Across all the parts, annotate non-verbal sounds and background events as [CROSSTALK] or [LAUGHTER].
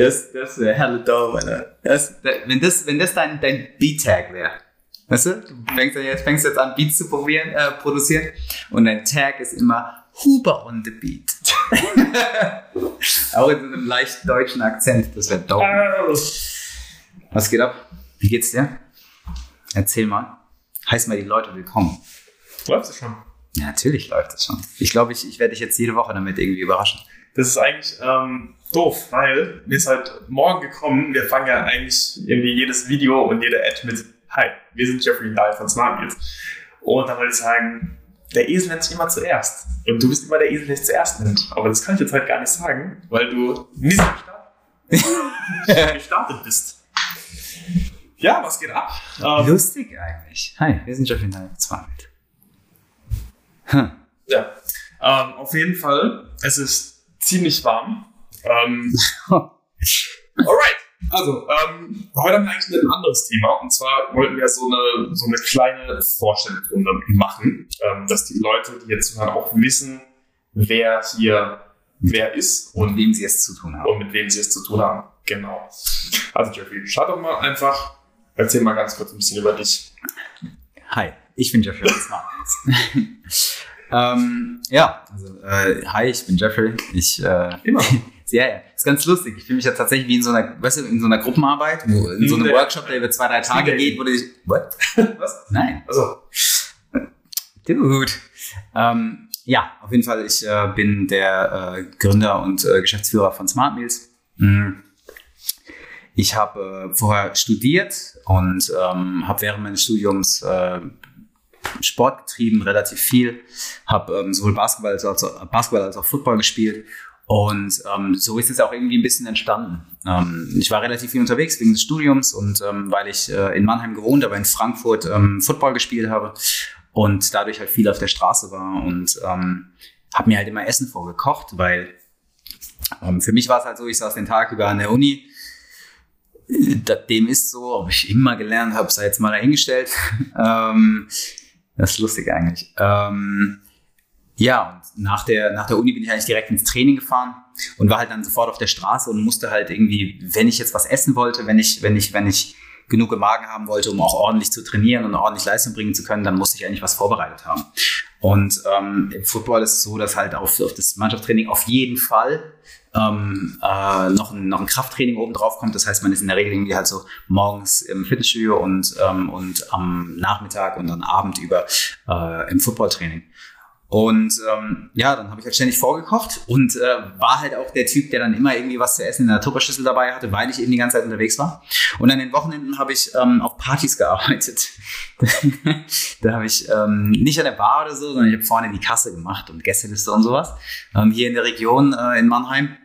Das, das wäre helle dope, Alter. Das, wenn das, wenn das dein, dein Beat-Tag wäre. Weißt du? Du fängst jetzt, fängst jetzt an, Beats zu probieren, äh, produzieren und dein Tag ist immer Huber on the Beat. [LAUGHS] Auch in so einem leicht deutschen Akzent, das wäre dope. Was geht ab? Wie geht's dir? Erzähl mal. Heiß mal die Leute willkommen. Läuft es schon? Ja, natürlich läuft es schon. Ich glaube, ich, ich werde dich jetzt jede Woche damit irgendwie überraschen. Das ist eigentlich ähm, doof, weil mir ist halt morgen gekommen, wir fangen ja eigentlich irgendwie jedes Video und jede Ad mit Hi, wir sind Jeffrey Dahl von Smart Meals. Und da wollte ich sagen, der Esel nennt sich immer zuerst. Und du bist immer der Esel, der sich zuerst nennt. Aber das kann ich jetzt halt gar nicht sagen, weil du nicht gestartet, [LAUGHS] gestartet bist. Ja, was geht ab? Ähm, Lustig eigentlich. Hi, wir sind Jeffrey Dahl von Smart Meals. Hm. Ja, ähm, auf jeden Fall, es ist ziemlich warm. Ähm, [LAUGHS] alright. Also, ähm, heute haben wir eigentlich ein anderes Thema. Und zwar wollten wir so eine, so eine kleine Vorstellungsrunde machen, ähm, dass die Leute, die jetzt zuhören, auch wissen, wer hier wer ist und, und wem sie es zu tun haben. Und mit wem sie es zu tun haben. Genau. Also, Jeffrey, schau doch mal einfach, erzähl mal ganz kurz ein bisschen über dich. Hi, ich bin Jeffrey [LAUGHS] [LAUGHS] ähm, ja, also, äh, hi, ich bin Jeffrey. Ich, äh, Immer. Ja, ja. Ist ganz lustig. Ich fühle mich ja tatsächlich wie in so einer, weißt du, in so einer Gruppenarbeit, wo, in so einem Workshop, der über zwei, drei Tage geht, wo du dich, what? [LAUGHS] Was? Nein. Also. Dude. Ähm, ja, auf jeden Fall, ich äh, bin der äh, Gründer und äh, Geschäftsführer von Smart Meals. Mhm. Ich habe äh, vorher studiert und ähm, habe während meines Studiums äh, Sport getrieben, relativ viel. Habe ähm, sowohl Basketball als, auch, Basketball als auch Football gespielt und ähm, so ist es auch irgendwie ein bisschen entstanden. Ähm, ich war relativ viel unterwegs wegen des Studiums und ähm, weil ich äh, in Mannheim gewohnt, aber in Frankfurt ähm, Football gespielt habe und dadurch halt viel auf der Straße war und ähm, habe mir halt immer Essen vorgekocht, weil ähm, für mich war es halt so, ich saß den Tag über an der Uni. Dem ist so, ob ich immer gelernt habe, sei jetzt mal dahingestellt. [LAUGHS] ähm, das ist lustig eigentlich. Ähm, ja, und nach der, nach der Uni bin ich eigentlich direkt ins Training gefahren und war halt dann sofort auf der Straße und musste halt irgendwie, wenn ich jetzt was essen wollte, wenn ich, wenn ich, wenn ich genug im Magen haben wollte, um auch ordentlich zu trainieren und ordentlich Leistung bringen zu können, dann musste ich eigentlich was vorbereitet haben. Und ähm, im Football ist es so, dass halt auf, auf das Mannschaftstraining auf jeden Fall ähm, äh, noch, ein, noch ein Krafttraining oben drauf kommt. Das heißt, man ist in der Regel irgendwie halt so morgens im Fitnessstudio und, ähm, und am Nachmittag und dann Abend über äh, im Footballtraining. Und ähm, ja, dann habe ich halt ständig vorgekocht und äh, war halt auch der Typ, der dann immer irgendwie was zu essen in der Tupperschüssel dabei hatte, weil ich eben die ganze Zeit unterwegs war. Und an den Wochenenden habe ich ähm, auf Partys gearbeitet. [LAUGHS] da habe ich ähm, nicht an der Bar oder so, sondern ich habe vorne die Kasse gemacht und Gästeliste und sowas. Ähm, hier in der Region äh, in Mannheim.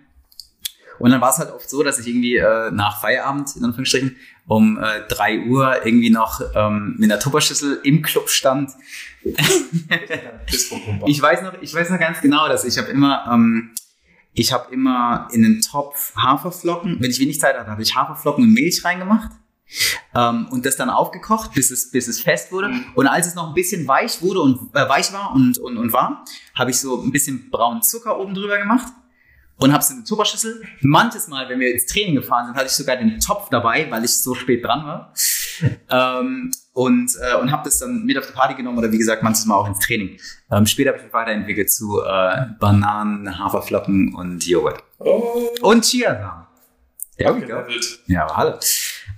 Und dann war es halt oft so, dass ich irgendwie äh, nach Feierabend, in Anführungsstrichen, um äh, 3 Uhr irgendwie noch ähm, mit einer Tupperschüssel im Club stand. ich weiß noch, ich weiß noch ganz genau, dass ich habe immer, ähm, ich habe immer in den Topf Haferflocken, wenn ich wenig Zeit hatte, habe ich Haferflocken und Milch reingemacht. Ähm, und das dann aufgekocht, bis es, bis es fest wurde. Mhm. Und als es noch ein bisschen weich wurde und äh, weich war und, und, und warm, habe ich so ein bisschen braunen Zucker oben drüber gemacht und habe es in eine Tupperschüssel. Manches Mal, wenn wir ins Training gefahren sind, hatte ich sogar den Topf dabei, weil ich so spät dran war. Ähm, und äh, und habe das dann mit auf die Party genommen oder wie gesagt manches Mal auch ins Training. Ähm, später habe ich mich weiterentwickelt zu äh, Bananen, Haferflocken und Joghurt. Oh. Und Chiasamen. Ja, okay, ja, aber hallo.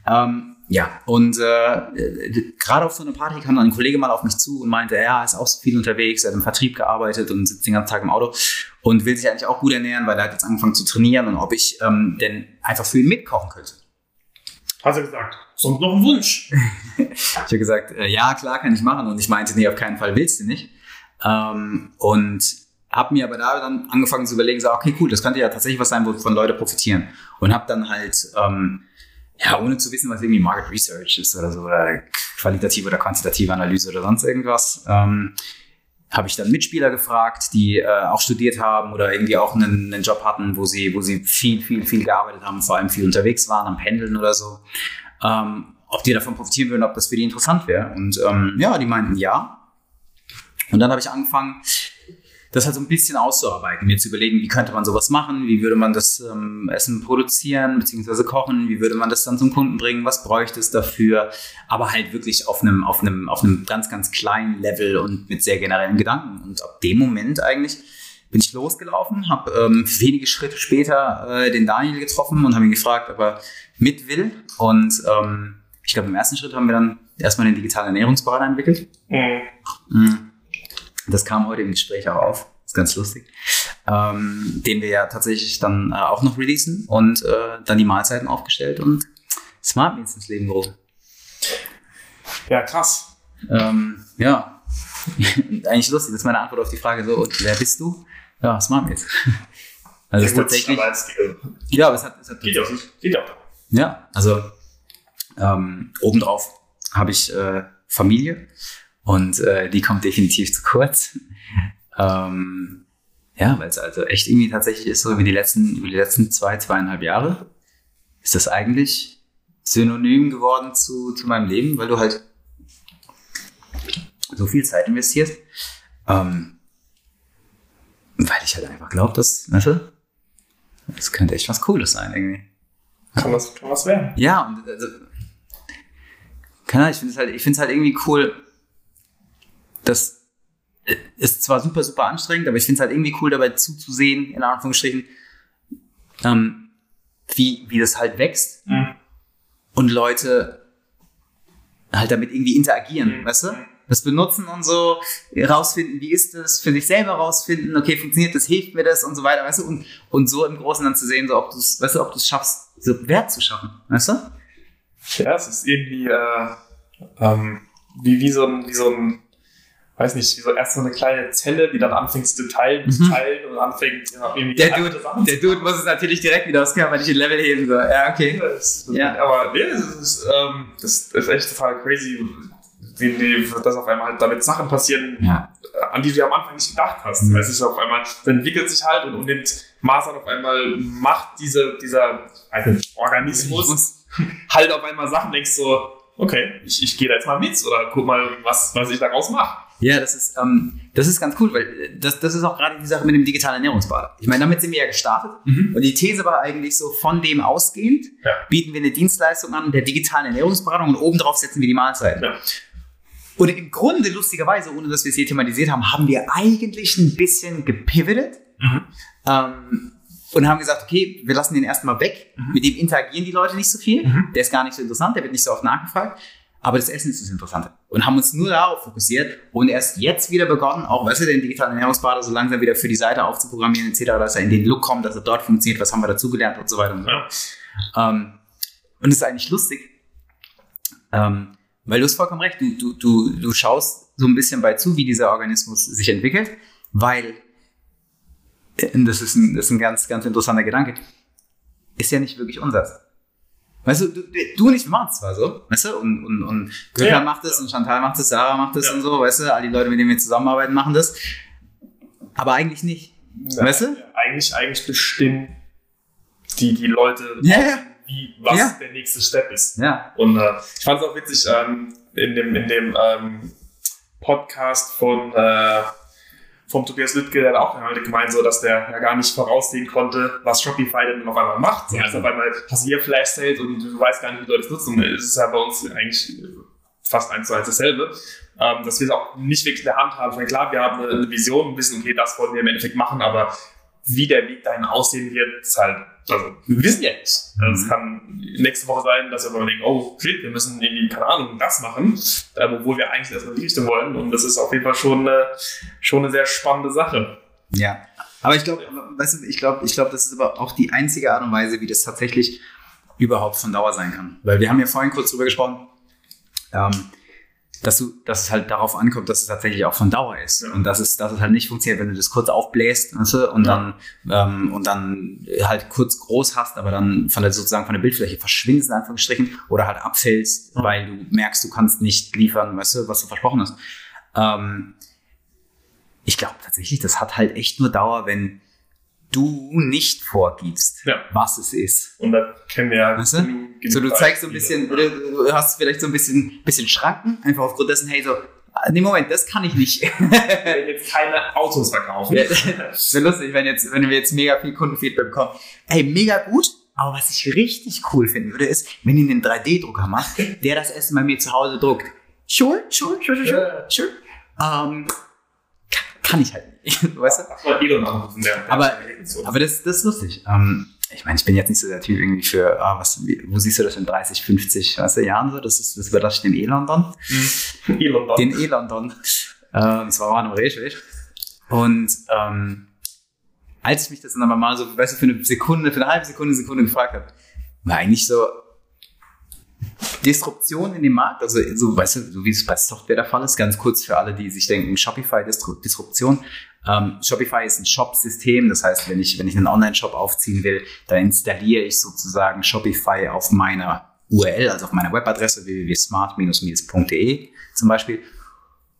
Ähm, ja, und äh, gerade auf so einer Party kam dann ein Kollege mal auf mich zu und meinte, er ist auch so viel unterwegs, er hat im Vertrieb gearbeitet und sitzt den ganzen Tag im Auto und will sich eigentlich auch gut ernähren, weil er hat jetzt angefangen zu trainieren und ob ich ähm, denn einfach für ihn mitkochen könnte. Hat er gesagt, sonst noch ein Wunsch? [LAUGHS] ich habe gesagt, äh, ja, klar kann ich machen und ich meinte, nee, auf keinen Fall willst du nicht. Ähm, und habe mir aber da dann angefangen zu überlegen, so, okay, cool, das könnte ja tatsächlich was sein, wovon Leute profitieren. Und habe dann halt... Ähm, ja, ohne zu wissen, was irgendwie Market Research ist oder so, oder qualitative oder quantitative Analyse oder sonst irgendwas, ähm, habe ich dann Mitspieler gefragt, die äh, auch studiert haben oder irgendwie auch einen, einen Job hatten, wo sie, wo sie viel, viel, viel gearbeitet haben, vor allem viel unterwegs waren, am Pendeln oder so, ähm, ob die davon profitieren würden, ob das für die interessant wäre. Und ähm, ja, die meinten ja. Und dann habe ich angefangen, das halt so ein bisschen auszuarbeiten, mir zu überlegen, wie könnte man sowas machen, wie würde man das ähm, Essen produzieren bzw. kochen, wie würde man das dann zum Kunden bringen, was bräuchte es dafür, aber halt wirklich auf einem, auf einem, auf einem ganz, ganz kleinen Level und mit sehr generellen Gedanken. Und ab dem Moment eigentlich bin ich losgelaufen, habe ähm, wenige Schritte später äh, den Daniel getroffen und habe ihn gefragt, ob er mit will. Und ähm, ich glaube, im ersten Schritt haben wir dann erstmal den digitalen Ernährungsberater entwickelt. Mhm. Mhm. Das kam heute im Gespräch auch auf. Ist ganz lustig. Ähm, den wir ja tatsächlich dann äh, auch noch releasen und äh, dann die Mahlzeiten aufgestellt und Smart Meals ins Leben gerufen. Ja, krass. Ähm, ja, [LAUGHS] eigentlich lustig. Das ist meine Antwort auf die Frage so, und wer bist du? Ja, Smart Meals. [LAUGHS] Also ja, ist tatsächlich. Aber es, ja, aber es hat, es hat geht auch. Geht auch. Ja, also ähm, obendrauf habe ich äh, Familie und äh, die kommt definitiv zu kurz. Ähm, ja, weil es also echt irgendwie tatsächlich ist, so über die letzten, über die letzten zwei, zweieinhalb Jahre ist das eigentlich synonym geworden zu, zu meinem Leben, weil du halt so viel Zeit investierst. Ähm, weil ich halt einfach glaube, dass, weißt du, das könnte echt was Cooles sein irgendwie. Kann was, kann was werden. Ja, und also, keine Ahnung, ich finde es halt, ich finde es halt irgendwie cool, das ist zwar super, super anstrengend, aber ich finde es halt irgendwie cool, dabei zuzusehen, in Anführungsstrichen, ähm, wie, wie das halt wächst mhm. und Leute halt damit irgendwie interagieren, mhm. weißt du? Das benutzen und so, rausfinden, wie ist das, für sich selber rausfinden, okay, funktioniert das, hilft mir das und so weiter, weißt du? Und, und so im Großen dann zu sehen, so ob du es, weißt du, ob du es schaffst, so Wert zu schaffen, weißt du? Ja, es ist irgendwie äh, ähm, wie, wie so ein, wie so ein weiß nicht, wie so erst so eine kleine Zelle, die dann anfängt zu teilen, mhm. zu teilen und anfängt ja, irgendwie der Dude, der Dude muss es natürlich direkt wieder ausklären, weil ich den Level heben soll. Ja, okay. Das, ja. Aber nee, das ist, ähm, das ist echt total crazy, wie, wie dass auf einmal halt damit Sachen passieren, ja. an die du am Anfang nicht gedacht hast. Mhm. Es ist auf einmal, dann entwickelt sich halt und, und nimmt Maß an auf einmal macht diese, dieser also Organismus [LAUGHS] halt auf einmal Sachen, denkst so, okay, ich, ich gehe da jetzt mal mit oder guck mal, was, was ich daraus mache. Ja, das ist, ähm, das ist ganz cool, weil äh, das, das ist auch gerade die Sache mit dem digitalen Ernährungsbad. Ich meine, damit sind wir ja gestartet. Mhm. Und die These war eigentlich so, von dem ausgehend ja. bieten wir eine Dienstleistung an der digitalen Ernährungsberatung und obendrauf setzen wir die Mahlzeiten. Ja. Und im Grunde, lustigerweise, ohne dass wir es hier thematisiert haben, haben wir eigentlich ein bisschen gepivotet mhm. ähm, und haben gesagt, okay, wir lassen den erstmal weg. Mhm. Mit dem interagieren die Leute nicht so viel. Mhm. Der ist gar nicht so interessant, der wird nicht so oft nachgefragt. Aber das Essen ist das Interessante. Und haben uns nur darauf fokussiert und erst jetzt wieder begonnen, auch weißt du, den digitalen Ernährungsberater so langsam wieder für die Seite aufzuprogrammieren, etc., dass er in den Look kommt, dass er dort funktioniert, was haben wir dazugelernt und so weiter und so. Ja. Ähm, und es ist eigentlich lustig, ähm, weil du hast vollkommen recht, du, du, du, du schaust so ein bisschen bei zu, wie dieser Organismus sich entwickelt, weil, äh, das ist ein, das ist ein ganz, ganz interessanter Gedanke, ist ja nicht wirklich unser. Weißt du, du, du und ich machen es zwar so, weißt du, und, und, und Götter ja. macht es und Chantal macht es, Sarah macht es ja. und so, weißt du, all die Leute, mit denen wir zusammenarbeiten, machen das. Aber eigentlich nicht. Ja, weißt du? Eigentlich, eigentlich bestimmen die, die Leute, ja, wie, was der nächste Step ist. Ja. Und äh, ich fand es auch witzig, ähm, in dem, in dem ähm, Podcast von äh, vom Tobias Lüttke, der hat auch halt gemeint, so, dass der ja gar nicht voraussehen konnte, was Shopify denn auf einmal macht. Ja. Also auf einmal du hier Flash Sales und du weißt gar nicht, wie Leute das nutzen. Es ist ja bei uns eigentlich fast eins zu eins dasselbe. Ähm, dass wir es auch nicht wirklich in der Hand haben. Ich meine, klar, wir haben eine Vision, wissen, okay, das wollen wir im Endeffekt machen, aber wie der Weg dahin aussehen wird, ist halt, also, wir wissen ja nicht. Also, es mhm. kann nächste Woche sein, dass wir denken, oh, shit, wir müssen irgendwie, keine Ahnung, das machen, äh, obwohl wir eigentlich erstmal die Richtung wollen. Und das ist auf jeden Fall schon, äh, schon eine sehr spannende Sache. Ja. Aber ich glaube, weißt du, ich glaube, ich glaube, das ist aber auch die einzige Art und Weise, wie das tatsächlich überhaupt von Dauer sein kann. Weil wir haben ja vorhin kurz drüber gesprochen. Ähm, dass du, dass es halt darauf ankommt, dass es tatsächlich auch von Dauer ist. Ja. Und dass es, dass es halt nicht funktioniert, wenn du das kurz aufbläst weißt du, und ja. dann ähm, und dann halt kurz groß hast, aber dann von der sozusagen von der Bildfläche verschwindest in Anführungsstrichen oder halt abfällst, ja. weil du merkst, du kannst nicht liefern, weißt du, was du versprochen hast. Ähm, ich glaube tatsächlich, das hat halt echt nur Dauer, wenn du nicht vorgibst, ja. was es ist. Und da kennen wir ja. Weißt du? So, du zeigst so ein bisschen, oder du hast vielleicht so ein bisschen, bisschen Schranken, einfach aufgrund dessen, hey, so, Nee, Moment, das kann ich nicht. [LAUGHS] wenn jetzt keine Autos verkaufen. Ja, das wäre lustig, wenn, jetzt, wenn wir jetzt mega viel Kundenfeedback bekommen. Ey, mega gut, aber was ich richtig cool finden würde, ist, wenn ihr einen 3D-Drucker macht, der das Essen bei mir zu Hause druckt. Sure, sure, sure, sure, sure. sure. Ähm, kann, ich halt nicht, [LAUGHS] weißt du? Elon anrufen, der. Aber, aber das, das ist lustig. Ähm, ich meine, ich bin jetzt nicht so der Typ irgendwie für, ah, was, wo siehst du das in 30, 50, weißt du, Jahren so? Das, ist, das überlasse ich dem E-London. Mhm. [LAUGHS] Elon. Den E-London. Ähm, das war Manu richtig. Und ähm, als ich mich das dann aber mal so, weißt du, für eine Sekunde, für eine halbe Sekunde, Sekunde gefragt habe, war eigentlich so Disruption in dem Markt, also so, weißt du, so wie es bei Software der Fall ist, ganz kurz für alle, die sich denken, Shopify Disruption. Ähm, Shopify ist ein Shop-System, das heißt, wenn ich, wenn ich einen Online-Shop aufziehen will, dann installiere ich sozusagen Shopify auf meiner URL, also auf meiner Webadresse www.smart-meals.de zum Beispiel.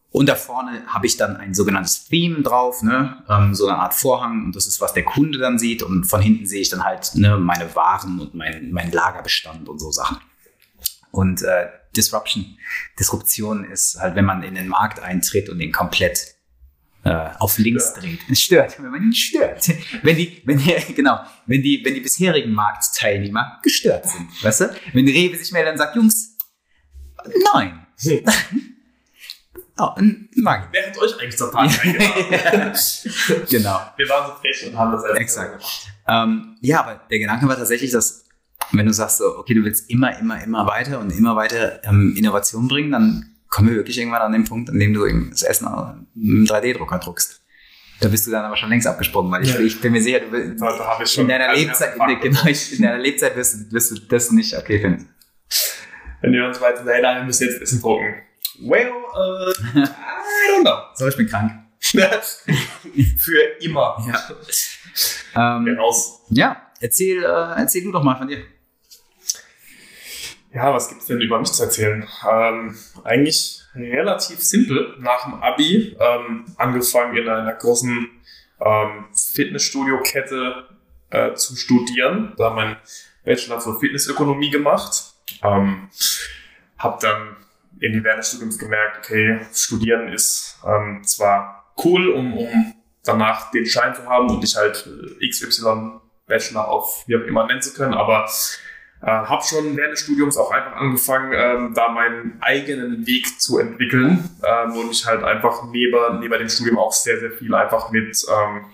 Und da vorne habe ich dann ein sogenanntes Theme drauf, ne? ähm, so eine Art Vorhang. Und das ist, was der Kunde dann sieht. Und von hinten sehe ich dann halt ne, meine Waren und mein, mein Lagerbestand und so Sachen. Und äh, Disruption, Disruption ist halt, wenn man in den Markt eintritt und den komplett äh, auf links Stört. dreht. Es stört, wenn man ihn stört. [LAUGHS] Wenn die, wenn die, [LAUGHS] genau, wenn die, wenn die bisherigen Marktteilnehmer gestört sind, weißt du? Wenn Rewe sich meldet und sagt, Jungs, nein. [LAUGHS] Oh, n- nein. Wer hat euch eigentlich zur Party eingeladen? Genau. Wir waren so frech und haben das einfach Exakt. Ähm, ja, aber der Gedanke war tatsächlich, dass wenn du sagst, so, okay, du willst immer, immer, immer weiter und immer weiter ähm, Innovation bringen, dann kommen wir wirklich irgendwann an den Punkt, an dem du das Essen mit einem 3D-Drucker druckst. Da bist du dann aber schon längst abgesprungen, weil ich, Ja. ich bin mir sicher, du ich schon. in deiner also, Lebzeit, in, [LAUGHS] genau, in deiner Lebzeit wirst, du- wirst du das nicht okay finden. Wenn wir uns weiter, nein, wir müssen jetzt Essen drucken. Well, uh, I don't know. [LAUGHS] So, ich bin krank. [LAUGHS] Für immer. Ja. Ähm, raus. ja, erzähl, äh, erzähl du doch mal von dir. Ja, was gibt's denn über mich zu erzählen? Ähm, eigentlich relativ simpel. Nach dem Abi ähm, angefangen in einer großen ähm, Fitnessstudio-Kette äh, zu studieren. Da mein Bachelor zur Fitnessökonomie gemacht. Ähm, hab dann in während des Studiums gemerkt, okay, Studieren ist ähm, zwar cool, um, um danach den Schein zu haben und dich halt äh, XY Bachelor auf wie auch immer nennen zu können, aber äh, habe schon während des Studiums auch einfach angefangen, ähm, da meinen eigenen Weg zu entwickeln ähm, und mich halt einfach neben, neben dem Studium auch sehr, sehr viel einfach mit, ähm,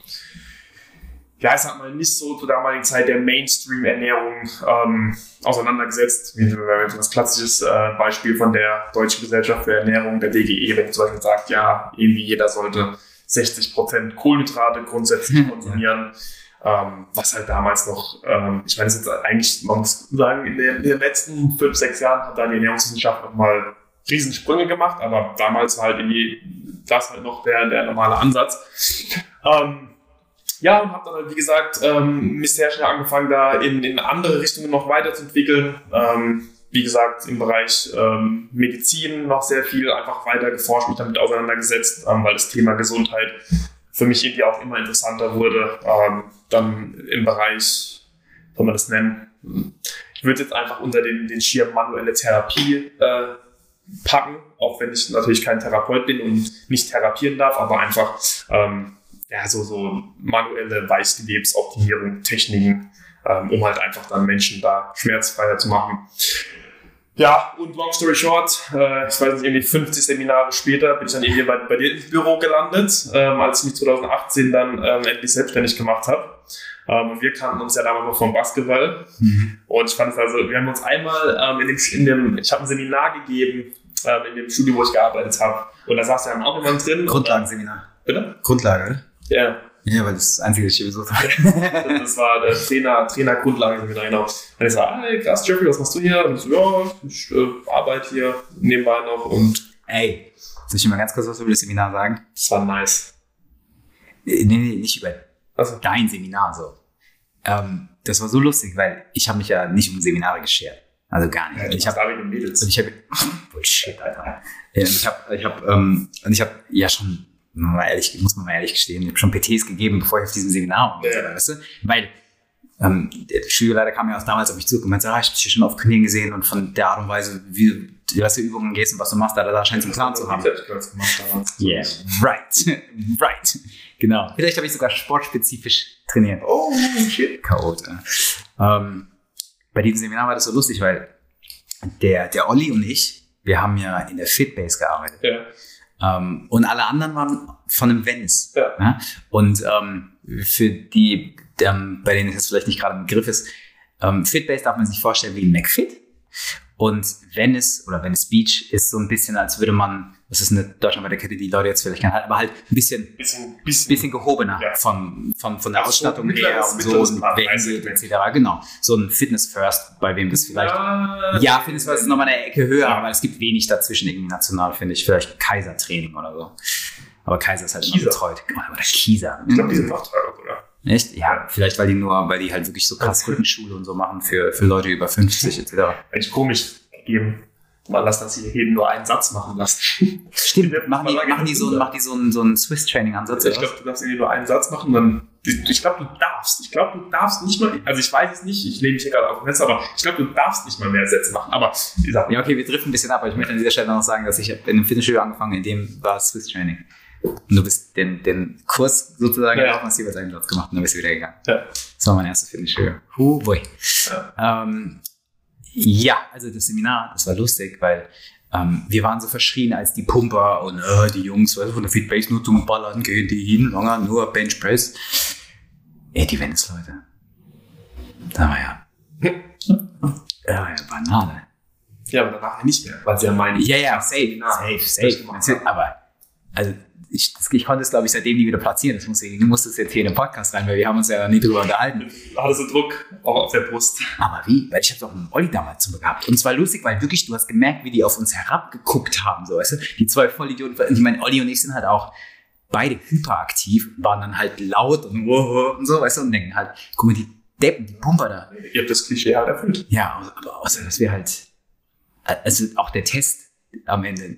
ja, ich sag mal, nicht so zur damaligen Zeit der Mainstream-Ernährung ähm, auseinandergesetzt. Wie wenn das klassisches äh, Beispiel von der Deutschen Gesellschaft für Ernährung, der DGE, wenn zum Beispiel sagt, ja, irgendwie jeder sollte 60% Kohlenhydrate grundsätzlich konsumieren. Ähm, was halt damals noch, ähm, ich meine, es ist eigentlich, man muss sagen, in, den- in den letzten fünf, sechs Jahren hat da die Ernährungswissenschaft nochmal Riesensprünge gemacht, aber damals war halt irgendwie das halt noch der, der normale Ansatz. Ähm, ja, und habe dann halt, wie gesagt, ähm, mich sehr schnell angefangen, da in, in andere Richtungen noch weiterzuentwickeln. Ähm, wie gesagt, im Bereich ähm, Medizin noch sehr viel einfach weiter geforscht, mich damit auseinandergesetzt, ähm, weil das Thema Gesundheit für mich irgendwie auch immer interessanter wurde. Ähm, dann im Bereich, soll man das nennen? Ich würde jetzt einfach unter den, den Schirm manuelle Therapie äh, packen, auch wenn ich natürlich kein Therapeut bin und nicht therapieren darf, aber einfach ähm, ja, so, so manuelle Weichgewebsoptimierung, Techniken, ähm, um halt einfach dann Menschen da schmerzfreier zu machen. Ja, und long story short, äh, ich weiß nicht, irgendwie 50 Seminare später bin ich dann irgendwie bei, bei dir ins Büro gelandet, ähm, als ich mich 2018 dann ähm, endlich selbstständig gemacht habe. Ähm, wir kannten uns ja damals noch vom Basketball. Und ich fand es also, wir haben uns einmal ähm, in dem, in dem ich habe ein Seminar gegeben, ähm, in dem Studio, wo ich gearbeitet habe. Und da saß ja dann auch jemand drin. Grundlagenseminar. Bitte? Grundlage? Ja. Ja, weil das ist das Einzige, was ich besucht habe. Das, das war der Trainer, Trainer Grundlagenseminar, genau. Und ich so, hey, krass, Jeffrey, was machst du hier? Und ich so, ja, ich äh, arbeite hier nebenbei noch und Ey, soll ich dir mal ganz kurz was über das Seminar sagen? es war nice. Nee, nee, nicht über Also, dein Seminar so. Ähm, das war so lustig, weil ich habe mich ja nicht um Seminare geschert. Also gar nicht. ich habe Mädels. und ich habe [LAUGHS] Bullshit, Alter. Ja, und ich habe ich habe ähm, und ich habe ja schon mal ehrlich, muss man mal ehrlich gestehen, ich habe schon PTs gegeben, bevor ich auf diesem Seminar war, Ja. weißt du? Weil ähm, der Schülerleiter kam ja auch damals auf mich zu und meinte, ah, ich habe dich schon auf Knien gesehen und von der Art und Weise, wie was für Übungen gehst und was du machst, da, da scheint einen Plan zu haben. Bizeps gemacht damals. Yeah, right, [LAUGHS] right. Genau. Vielleicht habe ich sogar sportspezifisch trainiert. Oh, shit. Chaot. Ähm, bei diesem Seminar war das so lustig, weil der, der Olli und ich, wir haben ja in der Fitbase gearbeitet. Ja. Ähm, und alle anderen waren von einem Venice. Ja. Ja? Und ähm, für die, ähm, bei denen es jetzt vielleicht nicht gerade ein Begriff ist, ähm, Fitbase darf man sich vorstellen wie ein McFit. Und Venice oder Venice Beach ist so ein bisschen, als würde man, das ist eine deutschlandweite Kette, die Leute jetzt vielleicht kennen, aber halt ein bisschen Bisschen, bisschen, bisschen gehobener Ja. von, von, von der Also Ausstattung her und so und wer hingeht, etc. Genau. So ein Fitness First, bei wem das vielleicht. Ja, Ja, Fitness First ist nochmal eine Ecke höher, Ja. aber es gibt wenig dazwischen irgendwie national, finde ich. Vielleicht Kaiser-Training oder so. Aber Kaiser ist halt immer Kieser. betreut. Oder Kieser. Ich glaube, die sind noch teurer, oder? Echt? Ja, vielleicht weil die nur, weil die halt wirklich so krass Rückenschule und so machen für, für Leute über 50 etc. Eigentlich komisch gegeben. Man lässt das hier jeden nur einen Satz machen lassen. Stimmt, machen die, machen die so, machen die so einen, so einen Swiss-Training-Ansatz? ich glaube, du darfst hier nur einen Satz machen, dann. Ich glaube, du darfst. Ich glaube, du darfst nicht mal. Also, ich weiß es nicht, ich lehne mich hier gerade auf den Fenster, aber ich glaube, du darfst nicht mal mehr Sätze machen. Aber, wie gesagt, Ja, okay, wir driften ein bisschen ab, aber ich möchte an dieser Stelle noch sagen, dass ich in einem Fitnessstudio angefangen, in dem war Swiss Training. Und du bist den, den Kurs sozusagen Ja. gelaufen, hast jeweils einen Satz gemacht und dann bist du wieder gegangen. Ja. Das war mein erstes Fitnessstudio. Huh, boy. Ähm, ja, also das Seminar, das war lustig, weil ähm, wir waren so verschrien als die Pumper und äh, die Jungs weißt du, von der Fitbase nur zum Ballern gehen die hin, lange nur Bench Press. Ey, die Venice-Leute. Da war ja, [LAUGHS] ja, ja, Banane. ja, aber danach nicht mehr, weil sie ja meinen. Ja, ja, safe, safe, safe. Aber, also, ich, ich konnte es, glaube ich, seitdem nie wieder platzieren. Das muss, ich muss das jetzt hier in den Podcast rein, weil wir haben uns ja nie drüber unterhalten. Hattest du Druck auch auf der Brust. Aber wie? Weil ich habe doch einen Olli damals zum gehabt. Und zwar lustig, weil wirklich, du hast gemerkt, wie die auf uns herabgeguckt haben, so, weißt du? Die zwei Vollidioten. Ich meine, Olli und ich sind halt auch beide hyperaktiv, waren dann halt laut und, [LAUGHS] und so, weißt du, und denken halt, guck mal, die Deppen, die Pumper da. Ihr habt das Klischee halt erfüllt. Ja, aber außer, dass wir halt, also auch der Test am Ende,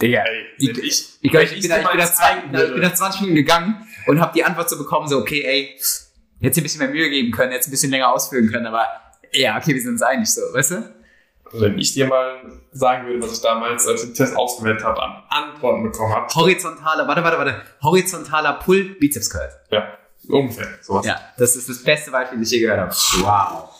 Digga, Ey, ich, ich, ich, glaub, ich, bin, da, dir ich, bin da zwei, ich bin da 20 Minuten gegangen und habe die Antwort so bekommen, so, okay, ey, jetzt ein bisschen mehr Mühe geben können, jetzt ein bisschen länger ausführen können, aber ja, okay, wir sind uns einig, so, weißt du? Wenn ich dir mal sagen würde, was ich damals, als ich den Test ausgewertet habe, an Antworten bekommen habe, Horizontaler, warte, warte, warte, horizontaler Pull, Bizeps Curl. ja, ungefähr sowas. Ja, das ist das beste Beispiel, das ich je gehört habe. Wow.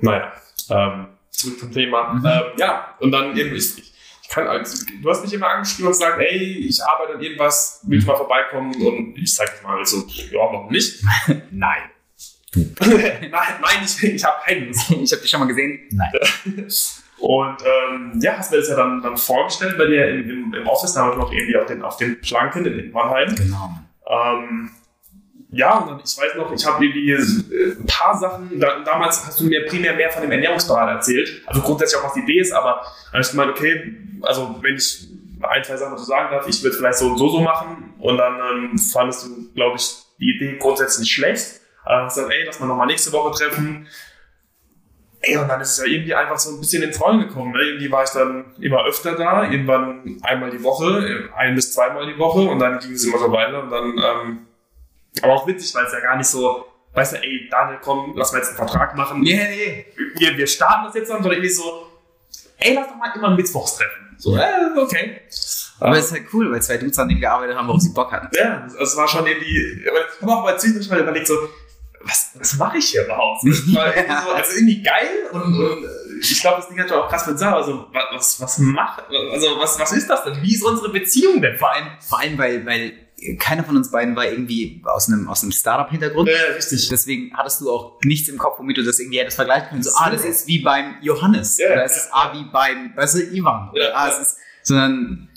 Naja, ähm, zurück zum Thema. Mhm. Ähm, ja, und dann irgendwie, ich, ich kann, also, du hast mich immer angeschrieben und gesagt, ey, ich arbeite an irgendwas, willst mal vorbeikommen? Und ich sag jetzt mal so, ja, warum nicht? [LAUGHS] Nein. [LAUGHS] nein, nein, ich, ich habe keine Lust. [LAUGHS] Ich habe dich schon mal gesehen? Nein. Und ähm, ja, hast mir das ja dann, dann vorgestellt bei dir im, im, im Office, da haben wir noch irgendwie auf den, auf den Planken in Mannheim. Genau. Ähm, ja, und dann, ich weiß noch, ich habe irgendwie äh, ein paar Sachen, da, damals hast du mir primär mehr von dem Ernährungsberater erzählt, also grundsätzlich auch was die Idee ist, aber dann habe ich gemeint, okay, also wenn ich ein, zwei Sachen dazu sagen darf, ich würde vielleicht so und so so machen und dann ähm, fandest du, glaube ich, die Idee grundsätzlich schlecht. Äh, hast gesagt, ey, lass mal nochmal nächste Woche treffen. Ey, und dann ist es ja irgendwie einfach so ein bisschen ins Rollen gekommen. Ne? Irgendwie war ich dann immer öfter da, irgendwann einmal die Woche, ein bis zweimal die Woche und dann ging es immer so weiter und dann, ähm, aber auch witzig, weil es ja gar nicht so, weißt du, ey, Daniel, komm, lass mal jetzt einen Vertrag machen. Nee, nee. Wir, wir starten das jetzt dann, sondern irgendwie so, ey, lass doch mal immer mittwochs treffen. So, äh, okay. Aber es ist halt cool, weil zwei Dudes an dem gearbeitet haben, worauf sie Bock hatten. Ja, es war schon irgendwie, aber ich habe auch mal zwischendurch mal überlegt, so, was, was mache ich hier überhaupt? [LAUGHS] Das war irgendwie so, also irgendwie geil und, und ich glaube, das Ding hat schon auch krass mit Sarah, also wa- was, was macht, also was, was ist das denn? Wie ist unsere Beziehung denn? Vor allem, vor allem weil, weil keiner von uns beiden war irgendwie aus einem, aus einem Startup-Hintergrund. Ja, richtig. Deswegen hattest du auch nichts im Kopf, womit du das irgendwie hättest vergleichen können. So, ah, das ist wie beim Johannes. Ja, oder es ja, ist ah, wie beim, weißt du, Ivan. Oder ah, es ist, sondern,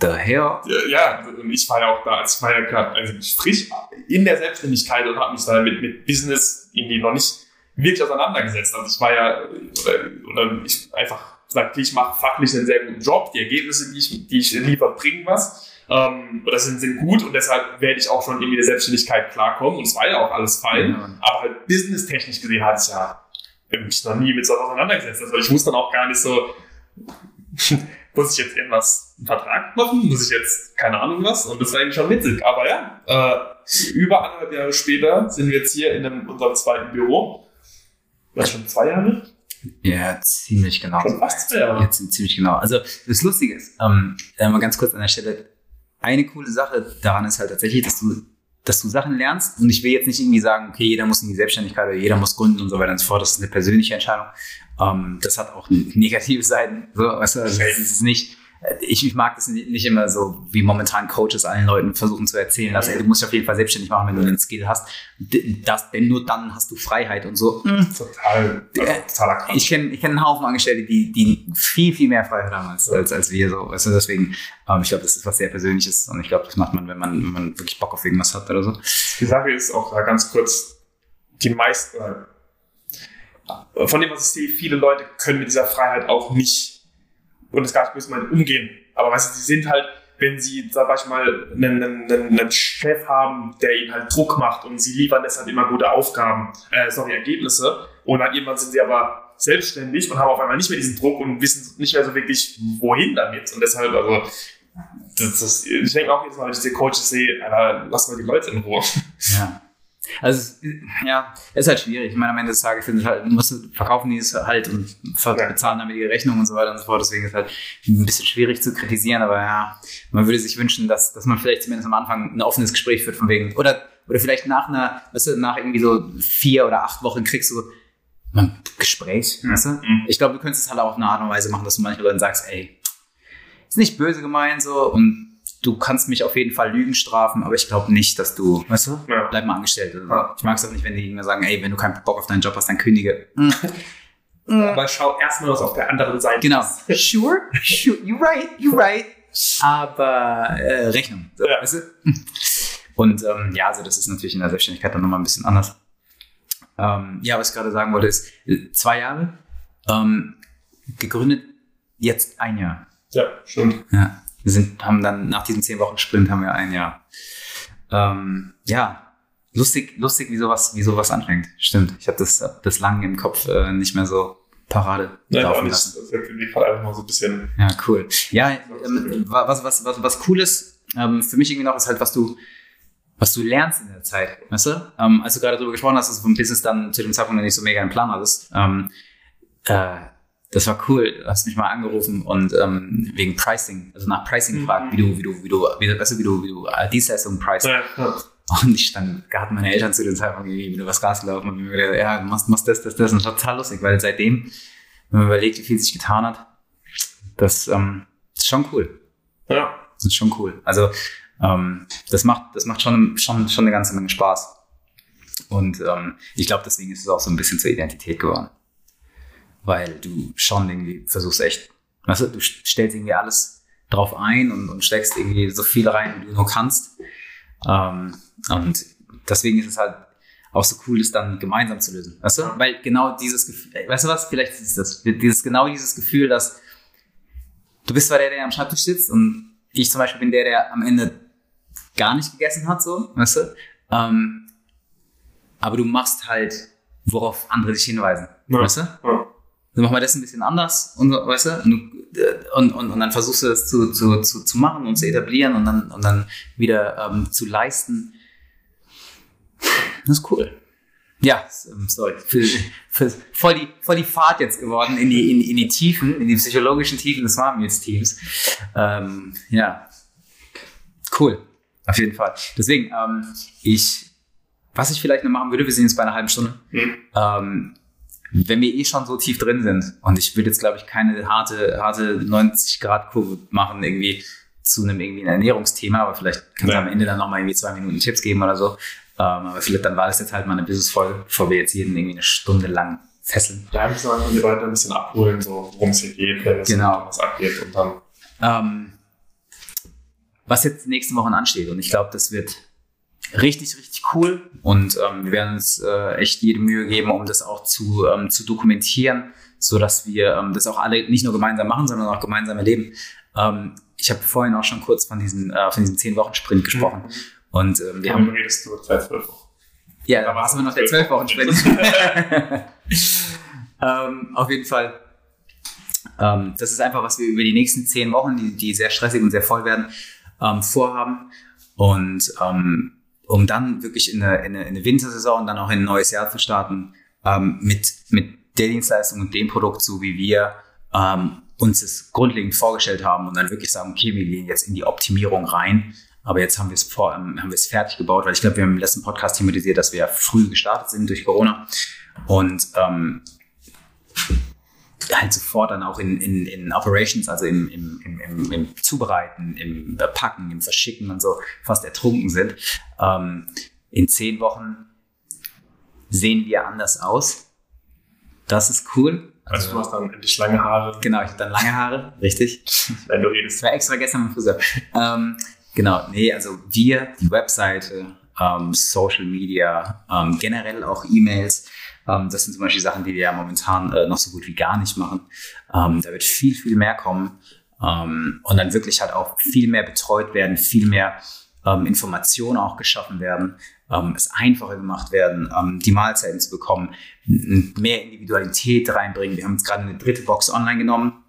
hell? Ja, ja, und ich war ja auch da, als ich war ja gerade also frisch in der Selbstständigkeit und habe mich da mit, mit Business irgendwie noch nicht wirklich auseinandergesetzt. Also ich war ja, oder, oder ich einfach gesagt, ich mache fachlich einen sehr guten Job, die Ergebnisse, die ich, die ich liefere, bringen was. Ähm, oder sind, sind gut und deshalb werde ich auch schon irgendwie der Selbstständigkeit klarkommen und es war ja auch alles fein. Ja. Aber halt businesstechnisch gesehen hatte ich ja mich noch nie mit so auseinandergesetzt. Also ich wusste dann auch gar nicht so, [LAUGHS] muss ich jetzt irgendwas, einen Vertrag machen? Muss ich jetzt, keine Ahnung was? Und das war eigentlich schon witzig. Aber ja, äh, über anderthalb Jahre später sind wir jetzt hier in einem, unserem zweiten Büro. Was schon zwei Jahre? Ja, ziemlich genau. Schon fast, ja. ja. Ziemlich genau. Also das Lustige ist, ähm, mal ganz kurz an der Stelle, eine coole Sache daran ist halt tatsächlich, dass du, dass du Sachen lernst und ich will jetzt nicht irgendwie sagen, okay, jeder muss in die Selbstständigkeit oder jeder muss gründen und so weiter und so fort. Das ist eine persönliche Entscheidung. Ähm, das hat auch [LAUGHS] negative Seiten. So, also, das ist nicht, ich, ich mag das nicht immer so, wie momentan Coaches allen Leuten versuchen zu erzählen, dass ey, du musst dich auf jeden Fall selbstständig machen, wenn du einen Skill hast. Das, denn nur dann hast du Freiheit und so. Mhm. Total, also, totaler Quatsch. Ich kenne ich kenn einen Haufen Angestellte, die, die viel, viel mehr Freiheit haben als, als, als wir. So. Also deswegen, ähm, ich glaube, das ist was sehr Persönliches und ich glaube, das macht man, wenn man, wenn man wirklich Bock auf irgendwas hat oder so. Die Sache ist auch da ganz kurz, die meisten, äh, von dem, was ich sehe, viele Leute können mit dieser Freiheit auch nicht und gar nicht böse meinen, umgehen. Aber weißt du, sie sind halt, wenn sie zum Beispiel mal einen, einen, einen Chef haben, der ihnen halt Druck macht und sie liefern deshalb immer gute Aufgaben, äh, sorry, Ergebnisse. Und dann irgendwann sind sie aber selbstständig und haben auf einmal nicht mehr diesen Druck und wissen nicht mehr so wirklich, wohin damit. Und deshalb, also, das, das, ich denke auch jetzt Mal, wenn ich die Coaches sehe, Alter, lass mal die Leute in Ruhe. Ja. Also, ja, ist halt schwierig. Ich meine, am Ende des Tages sind halt, musst verkaufen die es halt und bezahlen damit die Rechnung und so weiter und so fort. Deswegen ist es halt ein bisschen schwierig zu kritisieren, aber ja, man würde sich wünschen, dass, dass man vielleicht zumindest am Anfang ein offenes Gespräch führt von wegen, oder, oder vielleicht nach einer, weißt du, nach irgendwie so vier oder acht Wochen kriegst du ein Gespräch, weißt du? Mhm. Ich glaube, du könntest es halt auch auf eine Art und Weise machen, dass du manchmal Leuten sagst, ey, ist nicht böse gemeint so und du kannst mich auf jeden Fall Lügen strafen, aber ich glaube nicht, dass du, weißt du, ja. bleib mal angestellt. Also, ja. Ich mag es auch nicht, wenn die mir sagen, ey, wenn du keinen Bock auf deinen Job hast, dann kündige. Mhm. [LAUGHS] aber schau erstmal, was auf der anderen Seite genau. ist. Genau. [LAUGHS] Sure, sure, you're right, you're right. Aber äh, Rechnung. So, ja. weißt du? Und ähm, ja, also das ist natürlich in der Selbstständigkeit dann nochmal ein bisschen anders. Ähm, ja, was ich gerade sagen wollte, ist zwei Jahre ähm, gegründet, jetzt ein Jahr. Ja, stimmt. Ja. Wir sind, haben dann nach diesem zehn Wochen Sprint haben wir ein Jahr. Ähm, ja, lustig, lustig, wie sowas, wie sowas anfängt. Stimmt. Ich habe das, das lang im Kopf äh, nicht mehr so Parade Nein, laufen lassen. Das ist in dem Fall einfach mal so ein bisschen. Ja, cool. Ja, ähm, was, was, was, was cool ist, ähm, für mich irgendwie noch, ist halt, was du, was du lernst in der Zeit, weißt du? Ähm, als du gerade darüber gesprochen hast, dass du vom Business dann zu dem Zeitpunkt noch nicht so mega einen Plan hattest, ähm, äh, das war cool. Du hast mich mal angerufen und ähm, wegen Pricing, also nach Pricing gefragt, wie du, wie du, wie du, wie, weißt du, wie du, wie du äh, Dienstleistungen preist. Ja, ja. Und ich dann hatten meine Eltern zu dem Zeitpunkt irgendwie wieder was Gas gelaufen und mir gedacht, ja, du machst, machst das, das, das. Und das war total lustig, weil seitdem, wenn man überlegt, wie viel sich getan hat, das, ähm, das ist schon cool. Ja. Das ist schon cool. Also, ähm, das macht, das macht schon, schon, schon eine ganze Menge Spaß. Und ähm, ich glaube, deswegen ist es auch so ein bisschen zur Identität geworden weil du schon irgendwie versuchst echt, weißt du, du stellst irgendwie alles drauf ein und, und steckst irgendwie so viel rein, wie du nur kannst. Ähm, und deswegen ist es halt auch so cool, das dann gemeinsam zu lösen, weißt du? Weil genau dieses Gefühl, weißt du was, vielleicht ist das, dieses, genau dieses Gefühl, dass du bist zwar der, der am Schreibtisch sitzt und ich zum Beispiel bin der, der am Ende gar nicht gegessen hat, so, weißt du? Ähm, aber du machst halt, worauf andere dich hinweisen, ja. weißt du? Ja dann machen wir das ein bisschen anders und so, weißt du? Und, und, und, und dann versuchst du das zu, zu, zu, zu machen und zu etablieren und dann, und dann wieder ähm, zu leisten. Das ist cool. Ja, ähm, sorry, für, für, voll, die, voll die Fahrt jetzt geworden in die, in, in die Tiefen, in die psychologischen Tiefen des Marmutes-Teams. Ähm, ja, cool, auf jeden Fall. Deswegen, ähm, ich, was ich vielleicht noch machen würde, wir sind jetzt bei einer halben Stunde. Mhm. Ähm, wenn wir eh schon so tief drin sind und ich würde jetzt, glaube ich, keine harte, harte 90-Grad-Kurve machen, irgendwie zu einem irgendwie ein Ernährungsthema, aber vielleicht kannst du ja. am Ende dann nochmal irgendwie zwei Minuten Tipps geben oder so. Ähm, aber vielleicht dann war das jetzt halt mal eine Business-Folge, bevor wir jetzt jeden irgendwie eine Stunde lang fesseln. Ja, müssen wir die Leute ein bisschen abholen, so worum es hier geht, wenn es genau. was abgeht und dann. Ähm, was jetzt die nächsten Wochen ansteht und ich glaube, das wird richtig, richtig cool und ähm, wir werden uns äh, echt jede Mühe geben, um das auch zu, ähm, zu dokumentieren, so dass wir ähm, das auch alle nicht nur gemeinsam machen, sondern auch gemeinsam erleben. Ähm, ich habe vorhin auch schon kurz von, diesen, äh, von diesem 10-Wochen-Sprint gesprochen mhm. und ähm, wir haben... redest du seit zwölf Wochen. Ja, da war es aber noch der 12-Wochen-Sprint. [LAUGHS] ähm, auf jeden Fall. Ähm, das ist einfach, was wir über die nächsten zehn Wochen, die, die sehr stressig und sehr voll werden, ähm, vorhaben. Und ähm, um dann wirklich in eine, in eine, in eine Wintersaison und dann auch in ein neues Jahr zu starten, ähm, mit, mit der Dienstleistung und dem Produkt, so wie wir ähm, uns es grundlegend vorgestellt haben und dann wirklich sagen, okay, wir gehen jetzt in die Optimierung rein. Aber jetzt haben wir es vor, ähm, haben wir es fertig gebaut, weil ich glaube, wir haben im letzten Podcast thematisiert, dass wir ja früh gestartet sind durch Corona und ähm, halt sofort dann auch in, in, in Operations, also im, im, im, im Zubereiten, im Packen, im Verschicken und so fast ertrunken sind. Ähm, in zehn Wochen sehen wir anders aus. Das ist cool. Also, du hast dann endlich lange Haare. Genau, ich habe dann lange Haare, richtig. [LAUGHS] Wenn du redest. Ich war extra gestern mit Friseur. ähm, genau, nee, also wir, die Webseite, ähm, Social Media, ähm, generell auch E-Mails, ähm, das sind zum Beispiel Sachen, die wir ja momentan äh, noch so gut wie gar nicht machen. Ähm, da wird viel, viel mehr kommen ähm, und dann wirklich halt auch viel mehr betreut werden, viel mehr ähm, Informationen auch geschaffen werden, ähm, es einfacher gemacht werden, ähm, die Mahlzeiten zu bekommen, mehr Individualität reinbringen. Wir haben jetzt gerade eine dritte Box online genommen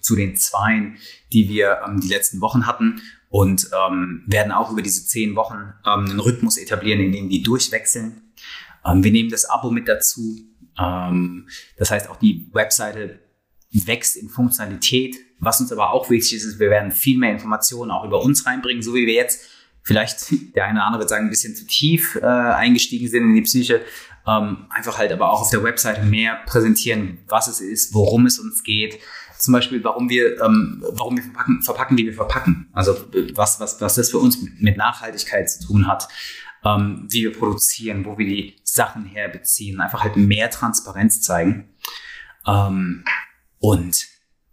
zu den zweien, die wir ähm, die letzten Wochen hatten und ähm, werden auch über diese zehn Wochen ähm, einen Rhythmus etablieren, in dem die durchwechseln. Ähm, wir nehmen das Abo mit dazu. Ähm, das heißt, auch die Webseite wächst in Funktionalität. Was uns aber auch wichtig ist, ist, wir werden viel mehr Informationen auch über uns reinbringen, so wie wir jetzt vielleicht [LAUGHS] der eine oder andere wird sagen, ein bisschen zu tief äh, eingestiegen sind in die Psyche. Ähm, einfach halt aber auch auf der Webseite mehr präsentieren, was es ist, worum es uns geht. Zum Beispiel, warum wir, ähm, warum wir verpacken, verpacken, wie wir verpacken. Also was, was, was das für uns mit Nachhaltigkeit zu tun hat ähm, wie wir produzieren, wo wir die Sachen herbeziehen, einfach halt mehr Transparenz zeigen. Ähm, und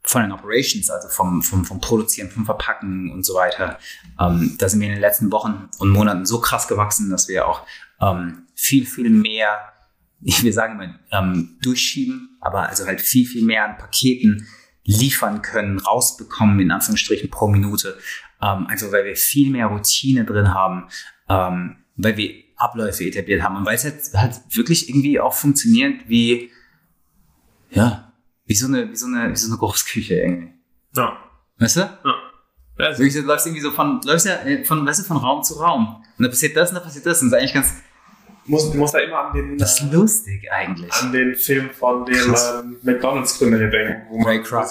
von den Operations, also vom, vom, vom Produzieren, vom Verpacken und so weiter, ähm, da sind wir in den letzten Wochen und Monaten so krass gewachsen, dass wir auch ähm, viel, viel mehr, wir sagen immer, ähm, durchschieben, aber also halt viel, viel mehr an Paketen liefern können, rausbekommen, in Anführungsstrichen pro Minute, ähm, einfach weil wir viel mehr Routine drin haben, ähm, weil wir Abläufe etabliert haben und weil es halt, halt wirklich irgendwie auch funktioniert wie, ja, wie so eine, wie so eine, wie so eine Großküche irgendwie. Ja. Weißt du? Ja. Also, du läufst irgendwie so von, läufst ja äh, von, weißt du, von Raum zu Raum. Und dann passiert das und dann passiert das. Und das ist eigentlich ganz. Muss, muss da immer an den. Das ist lustig eigentlich. An den Film von dem ähm, McDonalds-Gründer hier denken. Ray Kroc.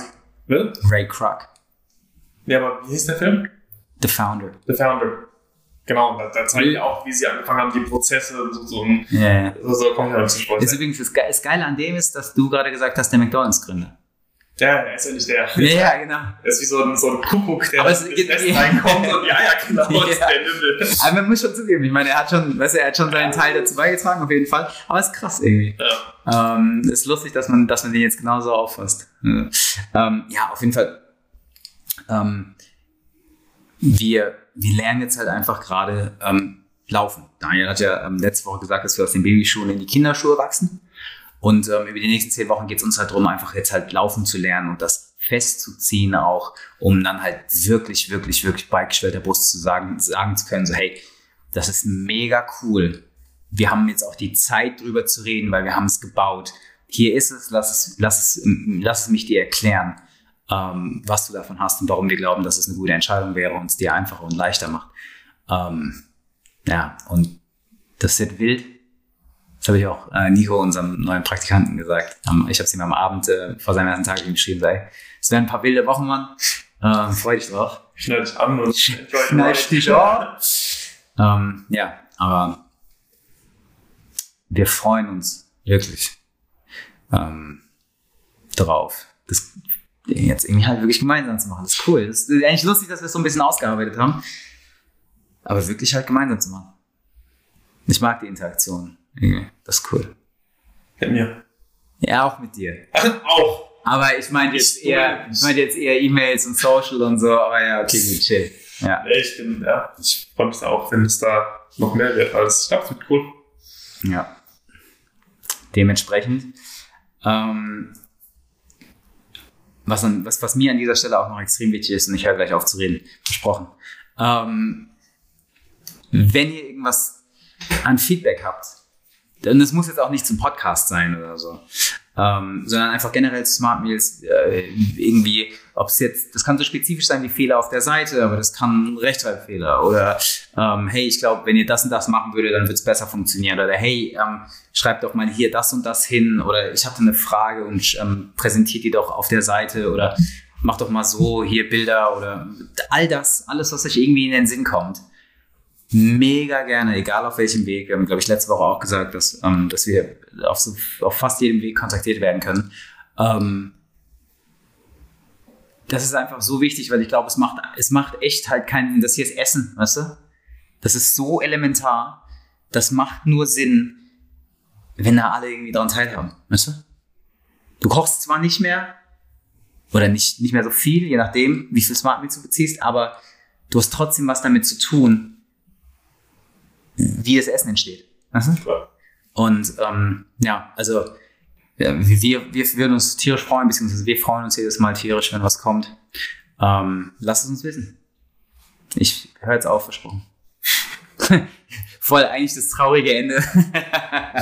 Ray Kroc. Ja, aber wie hieß der Film? The Founder. The Founder. Genau, da, da zeigen die auch, wie sie angefangen haben, die Prozesse und so, so, yeah. so, so kommt ja zum Sport. Das übrigens das, Ge das Geile an dem ist, dass du gerade gesagt hast, der McDonalds-Gründer. Ja, er ist ja nicht der. Ja, ja, genau. Er ist wie so ein, so ein Kuckuck, der ins Nest reinkommt und ja, ja, genau, [LAUGHS] Ja. ist der Nibbel. Aber man muss schon zugeben, ich meine, er hat schon, weißt du, er hat schon seinen Teil dazu beigetragen, auf jeden Fall. Aber es ist krass irgendwie. Ja. Ähm, ist lustig, dass man, dass man den jetzt genauso auffasst. Ja, ähm, ja auf jeden Fall. Ähm, wir, wir lernen jetzt halt einfach gerade ähm, laufen. Daniel hat ja ähm, letzte Woche gesagt, dass wir aus den Babyschuhen in die Kinderschuhe wachsen. Und ähm, über die nächsten zehn Wochen geht es uns halt darum, einfach jetzt halt laufen zu lernen und das festzuziehen auch, um dann halt wirklich, wirklich, wirklich bei geschwellter Brust zu sagen, sagen zu können, so hey, das ist mega cool. Wir haben jetzt auch die Zeit drüber zu reden, weil wir haben es gebaut. Hier ist es, lass es, lass es, lass es mich dir erklären, ähm, was du davon hast und warum wir glauben, dass es eine gute Entscheidung wäre und es dir einfacher und leichter macht. Ähm, ja, und das wird wild. Das habe ich auch äh, Nico, unserem neuen Praktikanten, gesagt. Ähm, ich habe es ihm am Abend äh, vor seinem ersten Tag geschrieben, sei, es werden ein paar wilde Wochen, Mann. Ähm, freu dich drauf. Schnell dich an und ride. dich an. Ähm, ja, aber wir freuen uns wirklich ähm, drauf, das jetzt irgendwie halt wirklich gemeinsam zu machen. Das ist cool. Das ist eigentlich lustig, dass wir es so ein bisschen ausgearbeitet haben. Aber wirklich halt gemeinsam zu machen. Ich mag die Interaktion. Das ist cool. Mit mir. Ja, auch mit dir. Auch. Aber ich meine jetzt eher, ich meine jetzt eher E-Mails und Social und so, aber ja, okay, gut, chill. Ja. Ich bin, ja, ich freue mich da auch, wenn es da noch mehr wird. Also, ich glaube, es wird cool. Ja. Dementsprechend. Ähm, was, was, was mir an dieser Stelle auch noch extrem wichtig ist, und ich höre gleich auf zu reden, versprochen. Ähm, wenn ihr irgendwas an Feedback habt, und es muss jetzt auch nicht zum Podcast sein oder so, ähm, sondern einfach generell Smart Meals äh, irgendwie, ob es jetzt, das kann so spezifisch sein wie Fehler auf der Seite, aber das kann Rechtschreibfehler oder ähm, hey, ich glaube, wenn ihr das und das machen würdet, dann wird es besser funktionieren oder hey, ähm, schreibt doch mal hier das und das hin oder ich hatte eine Frage und ähm, präsentiert die doch auf der Seite oder mach doch mal so hier Bilder oder all das, alles, was euch irgendwie in den Sinn kommt mega gerne, egal auf welchem Weg. Wir haben, glaube ich, letzte Woche auch gesagt, dass, ähm, dass wir auf, so, auf fast jedem Weg kontaktiert werden können. Ähm, das ist einfach so wichtig, weil ich glaube, es macht, es macht echt halt keinen, das hier ist Essen, weißt du? Das ist so elementar. Das macht nur Sinn, wenn da alle irgendwie daran teilhaben, weißt du? Du kochst zwar nicht mehr, oder nicht, nicht mehr so viel, je nachdem, wie viel Smart Meals du beziehst, aber du hast trotzdem was damit zu tun, wie das Essen entsteht. Mhm. Und ähm, ja, also wir, wir würden uns tierisch freuen, beziehungsweise wir freuen uns jedes Mal tierisch, wenn was kommt. Ähm, lasst es uns wissen. Ich höre jetzt auf, versprochen. [LAUGHS] Voll eigentlich das traurige Ende. [LAUGHS]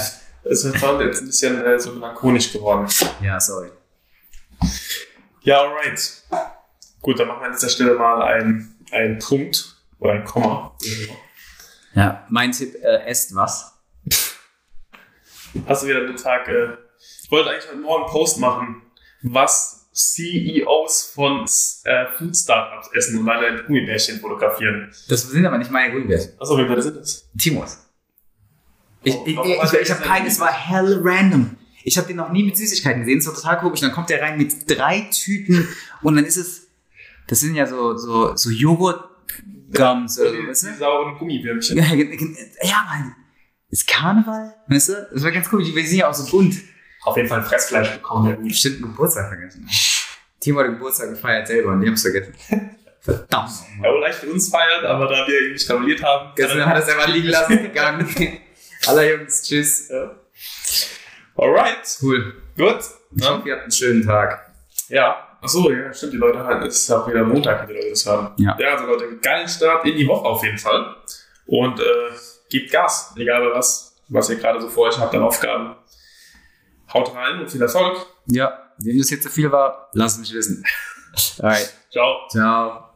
es ist jetzt ein bisschen äh, so lakonisch geworden. Ja, sorry. Ja, alright. Gut, dann machen wir an dieser Stelle mal einen, einen Punkt oder ein Komma. Ja, mein Tipp, äh, esst was. Hast du wieder den Tag, äh, ich wollte eigentlich heute Morgen einen Post machen, was CEOs von äh, Food Startups essen und leider Gummibärchen fotografieren. Das sind aber nicht meine Gummibärchen. Achso, wie viele sind das? Timos. Ich, ich, ich, ich, ich habe keinen, es war hell random. Ich habe den noch nie mit Süßigkeiten gesehen, es war total komisch. Dann kommt der rein mit drei Tüten und dann ist es, das sind ja so, so, so Joghurt, Gums oder so, weißt du? Die sauren Gummibärchen. Ja, ja, Mann. Ist Karneval? Weißt du? Das war ganz cool. Die sind ja auch so bunt. Auf jeden Fall Fressfleisch bekommen. Ja, gut. Stimmt, Geburtstag vergessen. Timo hat Geburtstag gefeiert selber und die haben es vergessen. Verdammt. Er wollte eigentlich für uns feiern, aber da wir ihn nicht gratuliert haben. Gestern hat er es einfach liegen lassen [LAUGHS] gegangen. Aller Jungs, tschüss. Ja. Alright. Cool. Gut. Ich hoffe, ihr habt einen schönen Tag. Ja. Achso, ja, stimmt, die Leute halt, es ist auch wieder Montag, wenn die Leute das hören. Ja. ja, also Leute, geilen Start in die Woche auf jeden Fall. Und äh, gebt Gas, egal was, was ihr gerade so vor euch habt an Aufgaben. Haut rein und viel Erfolg. Ja, wenn das jetzt zu viel war, lasst mich wissen. [LAUGHS] Alright. Ciao. Ciao.